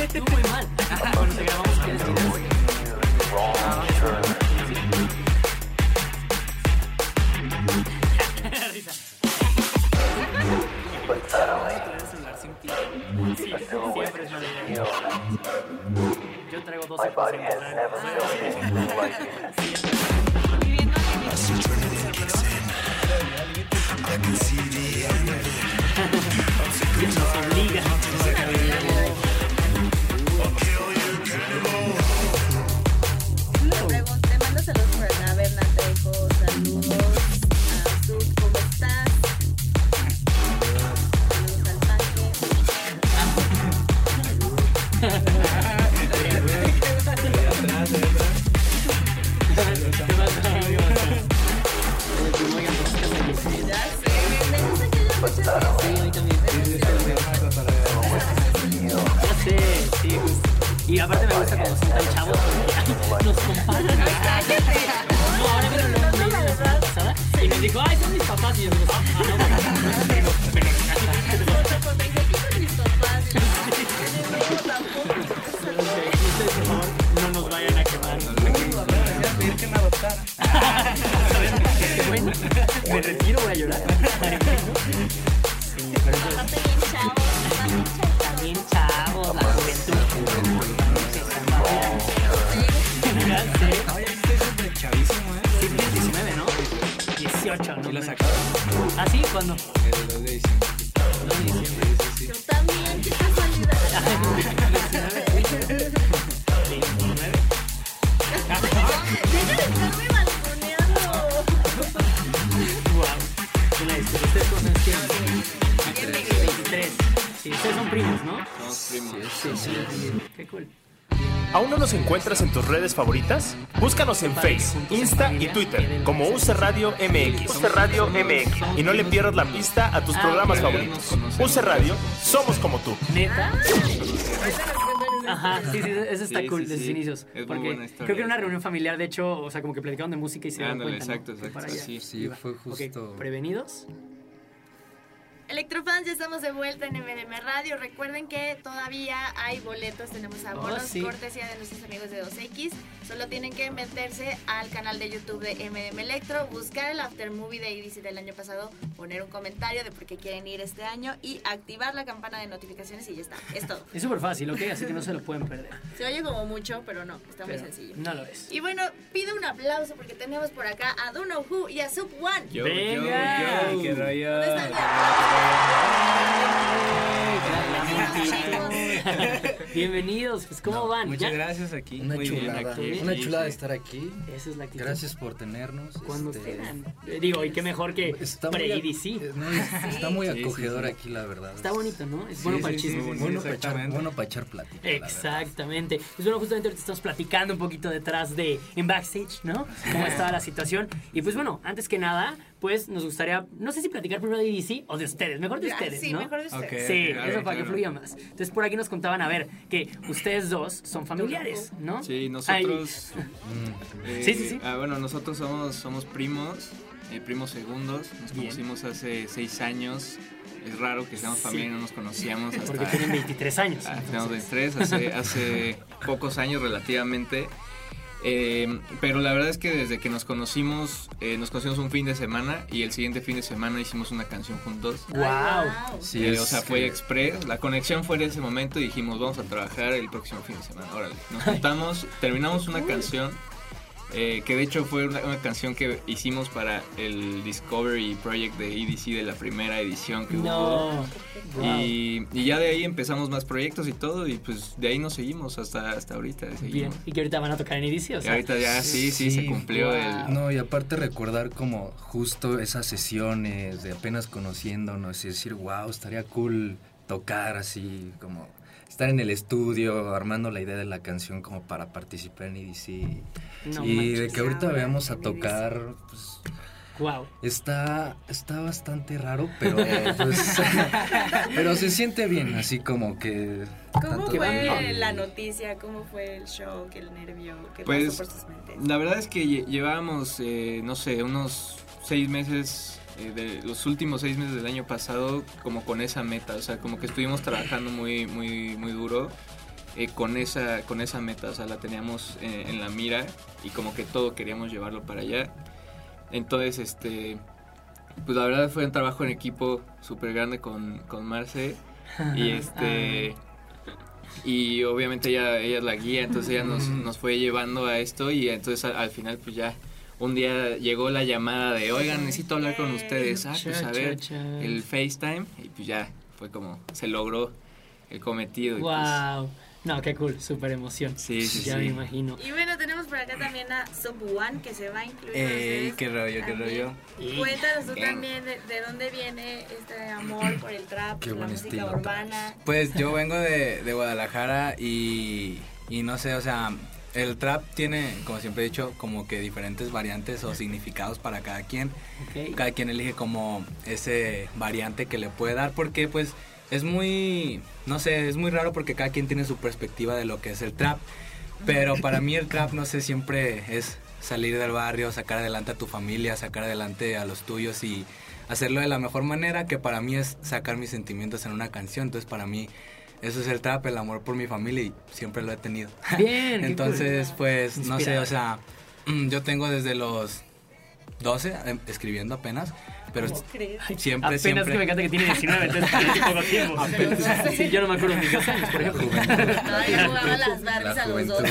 Estuvo muy mal. Cuando te grabamos, ¿quieres Yo traigo dos primos, ¿no? Somos primos. Sí, sí. Qué cool. ¿Aún no nos encuentras en tus redes favoritas? Búscanos en Face, Insta y Twitter como UC Radio MX. UC Radio MX. Y no le pierdas la pista a tus programas favoritos. UC Radio, somos como tú. ¿Neta? Ajá, sí, sí, eso está Sí, cool sí, desde sus sí. inicios. Es muy porque buena historia creo que era una reunión familiar, de hecho, o sea, como que platicaban de música y se dieron cuenta, ¿no? exacto, Que exacto, allá sí. Sí, iba. fue justo. ¿prevenidos? Electrofans, ya estamos de vuelta en MDM Radio. Recuerden que todavía hay boletos, tenemos abonos, Oh, sí. cortesía de nuestros amigos de 2X. Solo tienen que meterse al canal de YouTube de MDM Electro, buscar el after movie de IDC del año pasado, poner un comentario de por qué quieren ir este año y activar la campana de notificaciones y ya está. Es todo. Es súper fácil, ¿ok? Así que no se lo pueden perder. Se oye como mucho, pero no, está muy sencillo. No lo es. Y bueno, pido un aplauso porque tenemos por acá a Duno Who y a Sub One. Yo, Venga. yo, yo. ¡Qué rollo! ¿Dónde están? Bienvenidos, pues ¿cómo van? Muchas ¿Ya? gracias aquí. Una Muy bien, chulada. aquí. Una Sí, chulada sí. estar aquí. Esa es la actitud. Gracias por tenernos. Cuando este, quieran. Eh, Digo, y qué mejor que Está muy, eh, no, es- está muy acogedor sí. aquí, la verdad. Está bonito, ¿no? Es Sí, bueno sí, para el sí, chisme. Bueno para echar, bueno para echar plática. Exactamente. Pues bueno, justamente ahorita estamos platicando un poquito detrás de, en backstage, ¿no? Cómo estaba la situación. Y pues bueno, antes que nada, pues nos gustaría, no sé si platicar primero de EDC o de ustedes, mejor de Ah, ustedes, sí, ¿no? mejor de ustedes. Sí, eso para que fluya más. Entonces por aquí nos contaban, a ver, que ustedes dos son familiares, ¿no? Sí, nosotros. eh, Sí, sí, sí. ah, bueno, nosotros somos, somos primos, eh, primos segundos. Nos Bien. conocimos hace seis años. Es raro que seamos Sí. familia y no nos conocíamos hasta. porque tienen 23 años. Ah, tenemos 23, hace, hace pocos años relativamente. Eh, pero la verdad es que desde que nos conocimos, eh, nos conocimos un fin de semana y el siguiente fin de semana hicimos una canción juntos. Wow. Sí, Eh, o sea, que- fue express. La conexión fue en ese momento y dijimos, vamos a trabajar el próximo fin de semana. Órale. Nos juntamos, terminamos una canción eh, que de hecho fue una, una canción que hicimos para el Discovery Project de EDC de la primera edición que hubo. No. Wow. Y, y ya de ahí empezamos más proyectos y todo, y pues de ahí nos seguimos hasta, hasta ahorita. Bien. Y que ahorita van a tocar en EDC, o Y sea. ahorita ya sí, sí, se cumplió wow. el... No, y aparte recordar como justo esas sesiones de apenas conociéndonos y decir, wow, estaría cool tocar así, como estar en el estudio, armando la idea de la canción como para participar en EDC. No y de que ahorita Ahora veamos a EDC. tocar, pues Wow. está, está bastante raro, pero pues, pero se siente bien, así como que... ¿Cómo fue la noticia? ¿Cómo fue el show? ¿Qué el nervio? ¿Qué Pues, pasó por sus mentes? La verdad es que lle- llevábamos, eh, no sé, unos seis meses, eh, de los últimos seis meses del año pasado, como con esa meta, o sea, como que estuvimos trabajando muy, muy, muy duro eh, con, esa, con esa meta, o sea, la teníamos eh, en la mira y como que todo queríamos llevarlo para allá. Entonces, este, pues la verdad fue un trabajo en equipo súper grande con, con Marce y este... Y obviamente ella, ella es la guía, entonces ella nos, nos fue llevando a esto y entonces al, al final pues ya un día llegó la llamada de, oigan, necesito hablar con ustedes. Ah, pues a ver, el FaceTime y pues ya fue como, se logró el cometido. y pues, Wow. No, qué cool, súper emoción. Sí, sí, Ya sí. me imagino. Y bueno, tenemos por acá también a Sub One que se va a incluir. ustedes qué rollo, qué rollo. Cuéntanos tú Bien. también de, de dónde viene este amor por el trap, Qué la buen música estilo urbana. Pues yo vengo de, de Guadalajara y, y no sé, o sea, el trap tiene, como siempre he dicho, como que diferentes variantes o significados para cada quien. Cada quien elige como ese variante que le puede dar porque pues es muy, no sé, es muy raro porque cada quien tiene su perspectiva de lo que es el trap. Pero para mí el trap, no sé, siempre es salir del barrio, sacar adelante a tu familia, sacar adelante a los tuyos y hacerlo de la mejor manera, que para mí es sacar mis sentimientos en una canción. Entonces para mí eso es el trap, el amor por mi familia y siempre lo he tenido. Bien, Entonces cool. pues no sé, Inspirado. o sea, mm, yo tengo desde los 12 em, escribiendo apenas, pero ¿Cómo crees? siempre, Apenas siempre... que me encanta que tiene 19, entonces tiene poco tiempo. Sí, yo no me acuerdo de mis dos años, por ejemplo. Todavía jugaba las Barbies La a los dos. De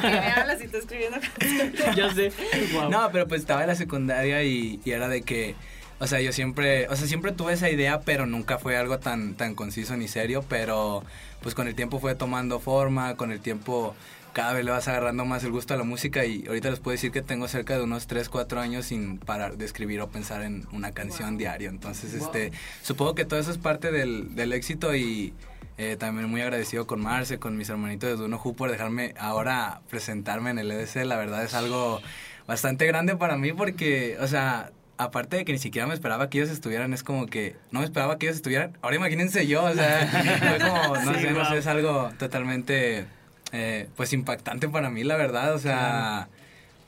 que me hablas y tú escribiendo ya sé. Wow. No, pero pues estaba en la secundaria y, y era de que, o sea, yo siempre, o sea, siempre tuve esa idea, pero nunca fue algo tan, tan conciso ni serio, pero pues con el tiempo fue tomando forma, con el tiempo cada vez le vas agarrando más el gusto a la música y ahorita les puedo decir que tengo cerca de unos 3, 4 años sin parar de escribir o pensar en una canción diario. Entonces, Wow. este, supongo que todo eso es parte del, del éxito y eh, también muy agradecido con Marce, con mis hermanitos de Duno Who por dejarme ahora presentarme en el EDC. La verdad es algo bastante grande para mí porque, o sea, aparte de que ni siquiera me esperaba que ellos estuvieran, es como que no me esperaba que ellos estuvieran. Ahora imagínense yo, o sea, fue como, no Sí, sé, no sé, es algo totalmente, eh, pues impactante para mí, la verdad, o sea,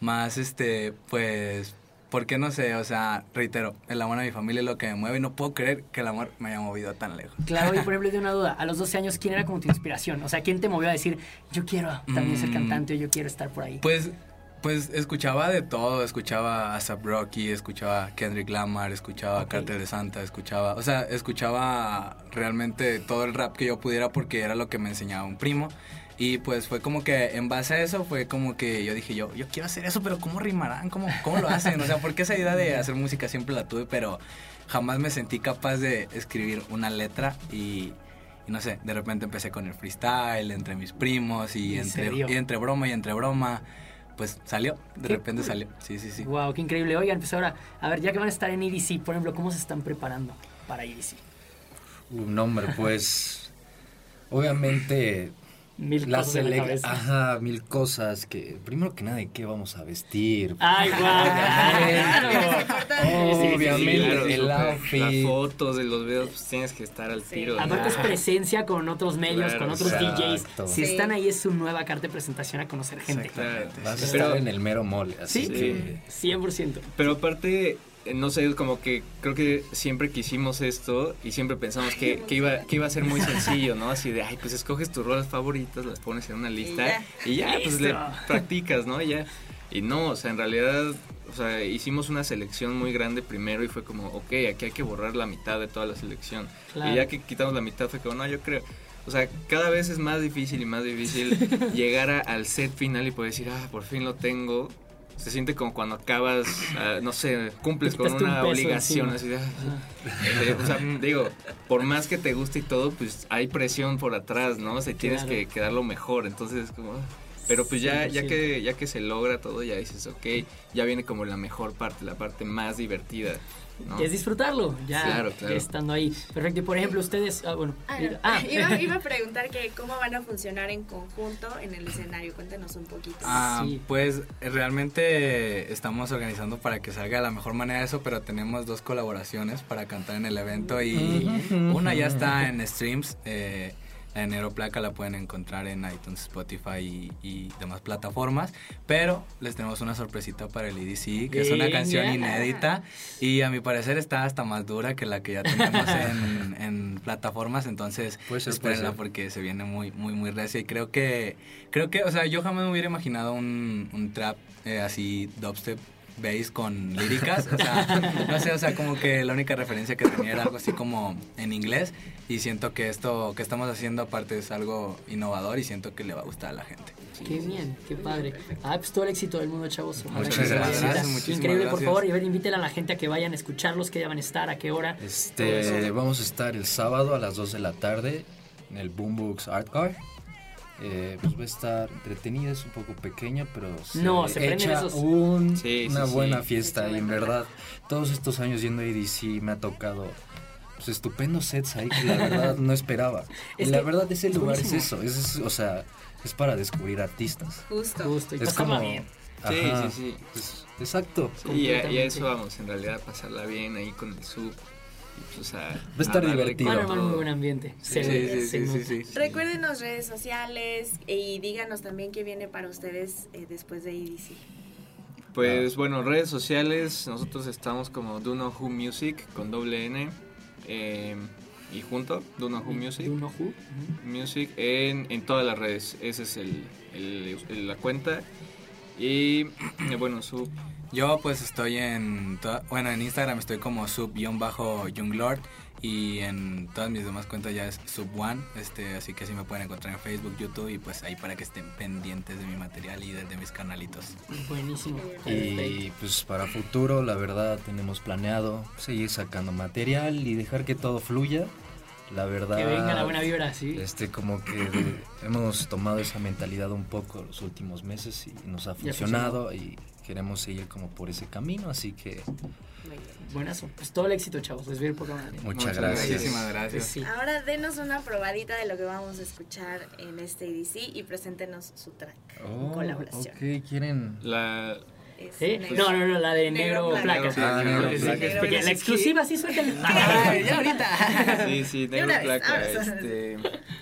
más este, pues, ¿por qué no sé? O sea, reitero, el amor a mi familia es lo que me mueve y no puedo creer que el amor me haya movido tan lejos. Claro, y por ejemplo, de una duda, a los 12 años, ¿quién era como tu inspiración? O sea, ¿quién te movió a decir, yo quiero también ser Mm. cantante o yo quiero estar por ahí? Pues, pues escuchaba de todo, escuchaba a Zap Rocky, escuchaba a Kendrick Lamar, escuchaba a Cartel de Santa, escuchaba, o sea, escuchaba realmente todo el rap que yo pudiera porque era lo que me enseñaba un primo. Y pues fue como que en base a eso fue como que yo dije yo, yo quiero hacer eso, pero ¿cómo rimarán? ¿Cómo, cómo lo hacen? O sea, porque esa idea de hacer música siempre la tuve, pero jamás me sentí capaz de escribir una letra y, y no sé, de repente empecé con el freestyle entre mis primos y ¿En entre, y entre broma y entre broma, pues salió, de Qué repente cool. salió, sí, sí, sí. Wow, qué increíble. Oigan, pues ahora, a ver, ya que van a estar en EDC, por ejemplo, ¿cómo se están preparando para EDC? Uh, no, hombre, pues. Obviamente. Mil la cosas en la. Ajá, mil cosas que. Primero que nada, ¿de qué vamos a vestir? Ay, guau, claro. Obviamente, Claro, el outfit. Las fotos de los videos, pues tienes que estar al tiro. ¿no? Aparte es presencia con otros medios, Claro, con otros exacto. DJs. Si Sí. están ahí es su nueva carta de presentación a conocer gente. Exactamente. Vas a Pero- estar en el mero mole, así Sí, que. 100%. Pero aparte, no sé, como que creo que siempre quisimos esto y siempre pensamos que, que iba, que iba a ser muy sencillo, ¿no? Así de, ay, pues escoges tus rolas favoritas, las pones en una lista ya. y ya, pues le practicas, ¿no? Y ya. Y no, o sea, en realidad, o sea, hicimos una selección muy grande primero y fue como, ok, aquí hay que borrar la mitad de toda la selección. Claro. Y ya que quitamos la mitad fue como, no, yo creo... O sea, cada vez es más difícil y más difícil llegar a- al set final y poder decir, ah, por fin lo tengo. Se siente como cuando acabas, ah, no sé, cumples con un una obligación. Así de, eh, o sea, digo, por más que te guste y todo, pues hay presión por atrás, ¿no? O sea, tienes Claro. que, que dar lo mejor. Entonces, como... ah. Pero pues ya, ya 100%. que ya que se logra todo, ya dices, ok, ya viene como la mejor parte, la parte más divertida. ¿no? Es disfrutarlo, ya Claro, claro. estando ahí. Perfecto. Y por ejemplo, ustedes. Ah, bueno. Ah, no. ah. iba, iba a preguntar que cómo van a funcionar en conjunto en el escenario. Cuéntanos un poquito. Ah, Sí. pues eh, realmente estamos organizando para que salga de la mejor manera eso, pero tenemos dos colaboraciones para cantar en el evento y una ya está en streams. eh, la de Placa la pueden encontrar en iTunes, Spotify y, y demás plataformas. Pero les tenemos una sorpresita para el EDC, que es una canción inédita y a mi parecer está hasta más dura que la que ya tenemos en, en plataformas. Entonces, Puede ser, puede espérenla porque se viene muy, muy, muy recia. Y creo que, creo que, o sea, yo jamás me hubiera imaginado un, un trap eh, así, dubstep, bass con líricas. O sea, no sé, o sea, como que la única referencia que tenía era algo así como en inglés. Y siento que esto que estamos haciendo aparte es algo innovador y siento que le va a gustar a la gente. Qué bien, qué padre. Ah, pues todo el éxito del mundo, chavos. Muchas gracias. Muchísimas Increíble, por gracias. favor. Y a ver, inviten a la gente a que vayan a escucharlos, que ya van a estar, a qué hora. Este, vamos a estar el sábado a las 2 de la tarde en el Boombox Art Car. Eh, pues va a estar entretenida, es un poco pequeña, pero se, No, se echa esos- un- Sí, una sí, buena sí. fiesta. Y en verdad, todos estos años yendo a EDC me ha tocado pues, estupendos sets ahí que la verdad no esperaba. y Es la que verdad, ese es lugar es eso, es, es- o sea, es para descubrir artistas. Justo. Justo, y Es como... bien. Sí, Ajá, sí, sí. es- exacto. Sí, y a, y a eso vamos, en realidad, pasarla bien ahí con el sub. Pues, a- Va a estar darle divertido. Van a armar un buen ambiente. Sí, sí, sí. Recuérdenos redes sociales y díganos también qué viene para ustedes eh, después de EDC. Pues bueno, redes sociales, nosotros estamos como Do Know Who Music con doble N eh, y junto, Do Know Who Music. Do Know Who. Music en, en todas las redes, esa es el, el- el- la cuenta. Y bueno, sub. Yo pues estoy en, toda- bueno, en Instagram estoy como sub-younglord y en todas mis demás cuentas ya es sub1, este, así que así me pueden encontrar en Facebook, YouTube y pues ahí para que estén pendientes de mi material y de, de mis canalitos. Buenísimo. Y pues para futuro, la verdad, tenemos planeado seguir sacando material y dejar que todo fluya. La verdad. Que venga la buena vibra, sí. Este, como que de- hemos tomado esa mentalidad un poco los últimos meses y nos ha funcionado y queremos seguir como por ese camino, así que Buenazo. Pues todo el éxito, chavos. Les veo muchas, Muchas gracias. Muchísimas gracias. Pues sí. Ahora denos una probadita de lo que vamos a escuchar en este EDC y preséntenos su track. Oh, colaboración. ok, quieren. La, Es ¿Eh? negro. No, no, no, la de Negro negro, placa. placa. Ah, negro Sí, placa. porque la exclusiva sí suéltala. Ay, ya ahorita. sí, sí, negro vez, placa. Este,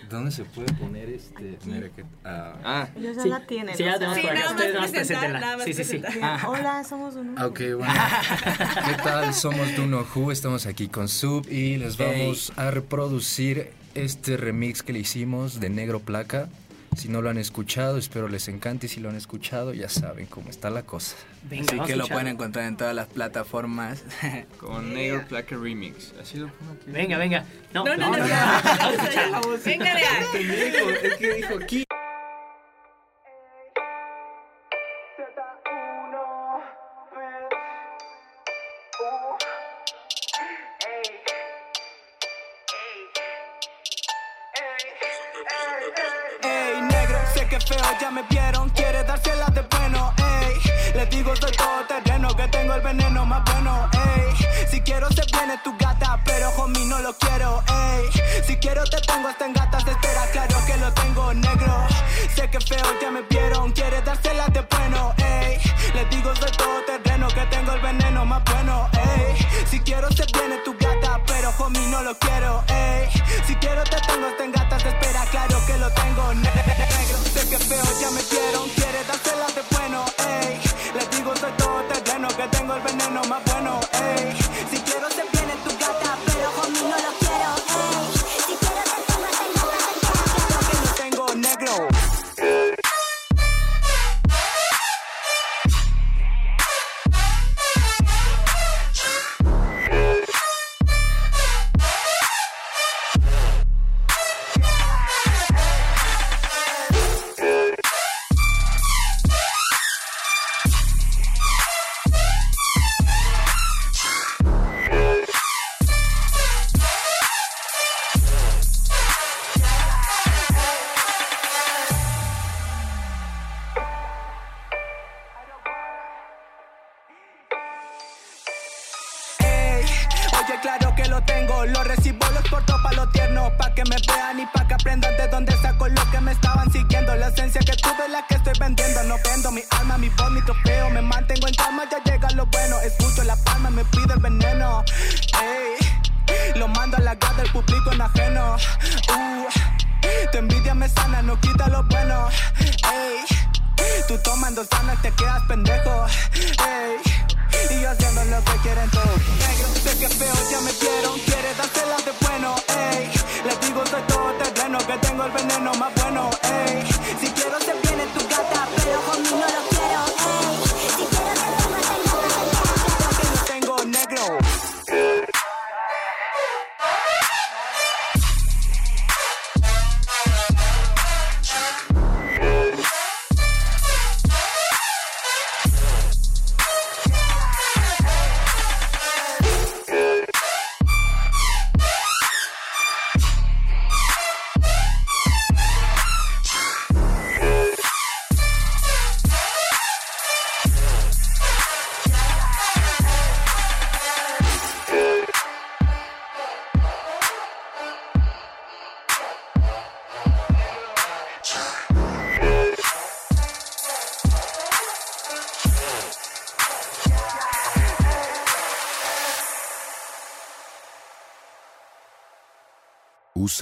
¿Dónde se puede poner este? Mira que- ah, ah, Ya Sí, la tienen. sí, ya tenemos por acá. Ustedes más Sí, sí, sí. Hola, somos un Ah, Ok, bueno. ¿Qué tal? Somos Duno Who, estamos aquí con Sub y les vamos a reproducir este remix que le hicimos de Negro Placa. Si no lo han escuchado, espero les encante. y Si lo han escuchado, ya saben cómo está la cosa. Venga, Así que lo pueden encontrar en todas las plataformas. con negro placa remix. Así lo pongo aquí. Venga, venga. No, No, no, no. no, no. Venga de es que dijo aquí. Ey, negro, sé que feo, ya me vieron, quiere dársela de bueno, ey. Les digo soy todo terreno, que tengo el veneno más bueno, ey. Si quiero se viene tu gata, pero homie no lo quiero, ey. Si quiero te tengo hasta en gatas espera, claro que lo tengo negro. Sé que feo, ya me vieron, quiere dársela de bueno, ey. Les digo soy todo terreno, que tengo el veneno más bueno, ey. Si quiero se viene tu gata, pero homie no lo quiero, ey. Si quiero te tengo hasta en gatas de espera, claro que lo tengo ne- negro. Sé que feo, ya me vieron, quiere dársela de bueno, ey. Les digo soy todo terreno, que tengo el veneno más bueno, ey. Si quiero se viene tu gata, pero te quedas pendejo. Ey, y yo haciendo lo que quieren todos. Negro, sé que feo, ya me vieron, quiere dársela de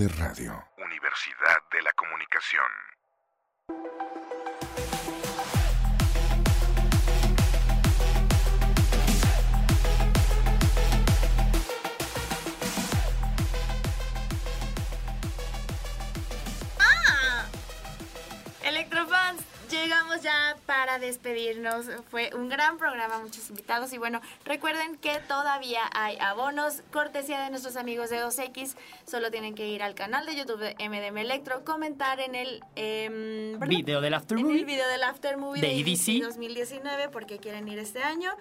Radio. Universidad de la Comunicación. Llegamos ya para despedirnos. Fue un gran programa, muchos invitados. Y bueno, recuerden que todavía hay abonos, cortesía de nuestros amigos de 2X. Solo tienen que ir al canal de YouTube de MDM Electro, comentar en el em. Video del After en Movie. el video del After Movie De de, EDC. 2019 porque quieren ir este año.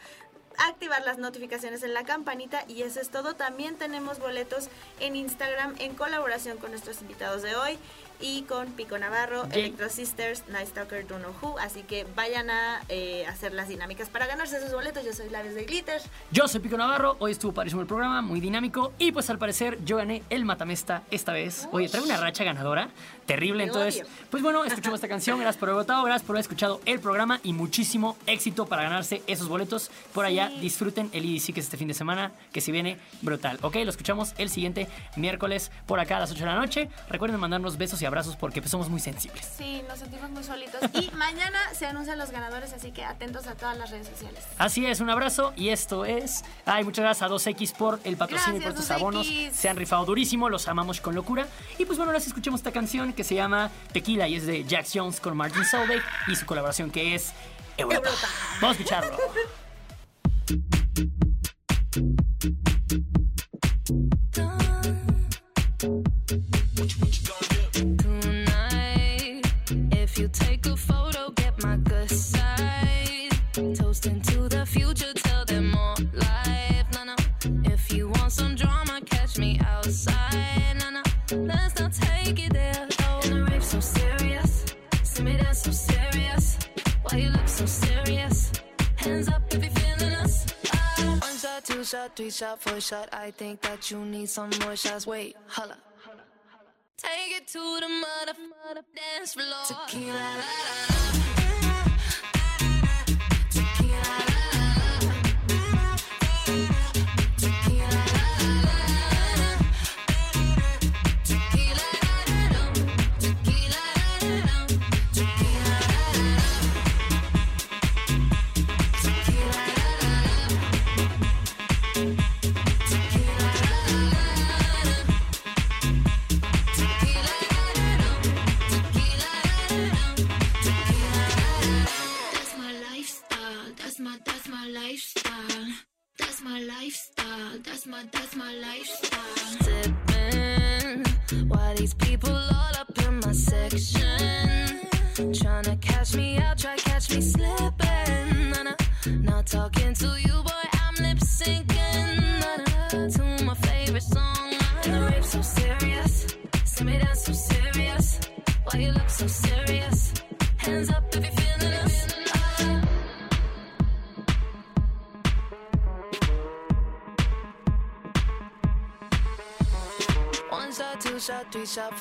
Activar las notificaciones en la campanita y eso es todo. También tenemos boletos en Instagram en colaboración con nuestros invitados de hoy y con Pico Navarro. Electro Sisters, Night Stalker, Don't Know Who. Así que vayan a eh, hacer las dinámicas para ganarse esos boletos. Yo soy Labios de Glitter. Yo soy Pico Navarro, hoy estuvo padrísimo el programa, muy dinámico y pues al parecer yo gané el Matamesta esta vez. Oye, traigo una racha ganadora, terrible, Te entonces, odio. pues bueno, escuchamos esta canción, gracias por haber votado, gracias por haber escuchado el programa y muchísimo éxito para ganarse esos boletos. Por allá Sí. disfruten el EDC que es este fin de semana, que si viene brutal. Ok, lo escuchamos el siguiente miércoles por acá a las 8 de la noche. Recuerden mandarnos besos y abrazos porque pues, somos muy sensibles. Sí, nos sentimos muy solitos. Y mañana se anuncian los ganadores, así que atentos a todas las redes sociales. Así es, un abrazo y esto es. Ay, muchas gracias a 2X por el patrocinio y por tus abonos. 2X. Se han rifado durísimo, los amamos con locura. Y pues bueno, ahora sí escuchemos esta canción que se llama Tequila y es de Jax Jones con Martin Solveig y su colaboración que es Europa. Vamos a escucharlo. Toasting to the future, tell them more life. No, no. If you want some drama, catch me outside. No, no. Let's not take it there. Oh, the rave so serious. See me dance so serious. Why you look so serious? Hands up if you're feeling us. Ah. One shot, two shot, three shot, four shot. I think that you need some more shots. Wait, holla. Take it to the mother, mother dance floor. Tequila, la, la, la.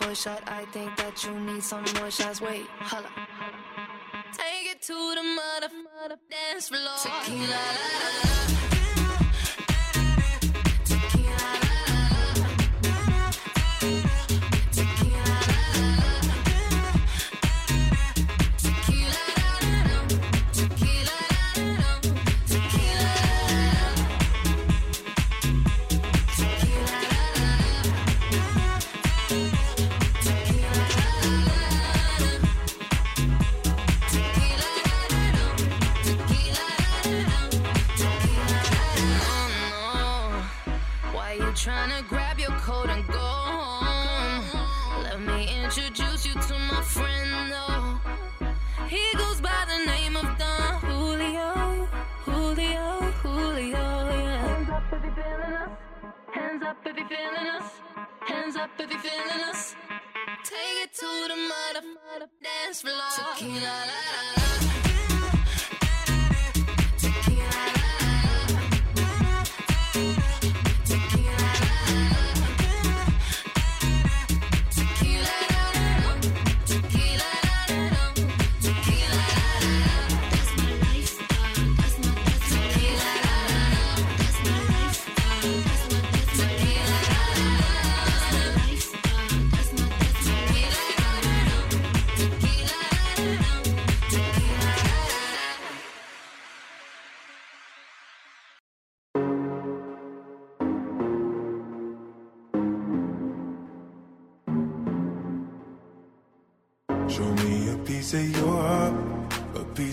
Shot, four shot. I think that you need some more shots. Wait, holla. Take it to the mother, mother dance floor. Tequila, la, la, la. If you're feeling us. Hands up if you're feeling us. Take it to the mother dance floor. Tequila, la, la, la.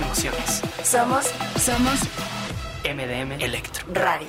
emociones. Somos, somos MDM Electro Radio.